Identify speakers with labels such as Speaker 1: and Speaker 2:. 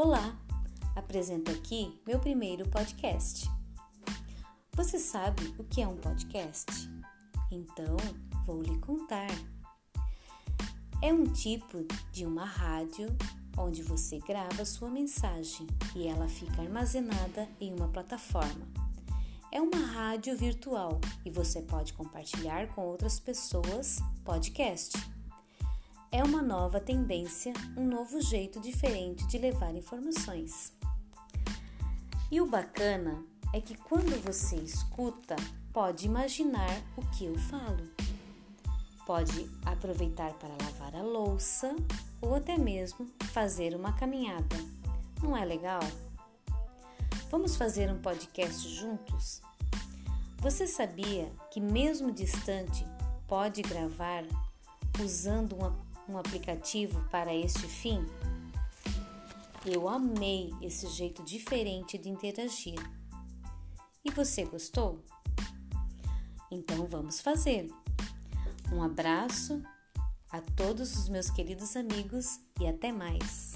Speaker 1: Olá, apresento aqui meu primeiro podcast. Você sabe o que é um podcast? Então vou lhe contar. É um tipo de uma rádio onde você grava sua mensagem e ela fica armazenada em uma plataforma. É uma rádio virtual e você pode compartilhar com outras pessoas podcast. É uma nova tendência, um novo jeito diferente de levar informações. E o bacana é que quando você escuta, pode imaginar o que eu falo. Pode aproveitar para lavar a louça ou até mesmo fazer uma caminhada. Não é legal? Vamos fazer um podcast juntos? Você sabia que, mesmo distante, pode gravar usando uma um aplicativo para este fim? Eu amei esse jeito diferente de interagir. E você gostou? Então vamos fazer. Um abraço a todos os meus queridos amigos e até mais.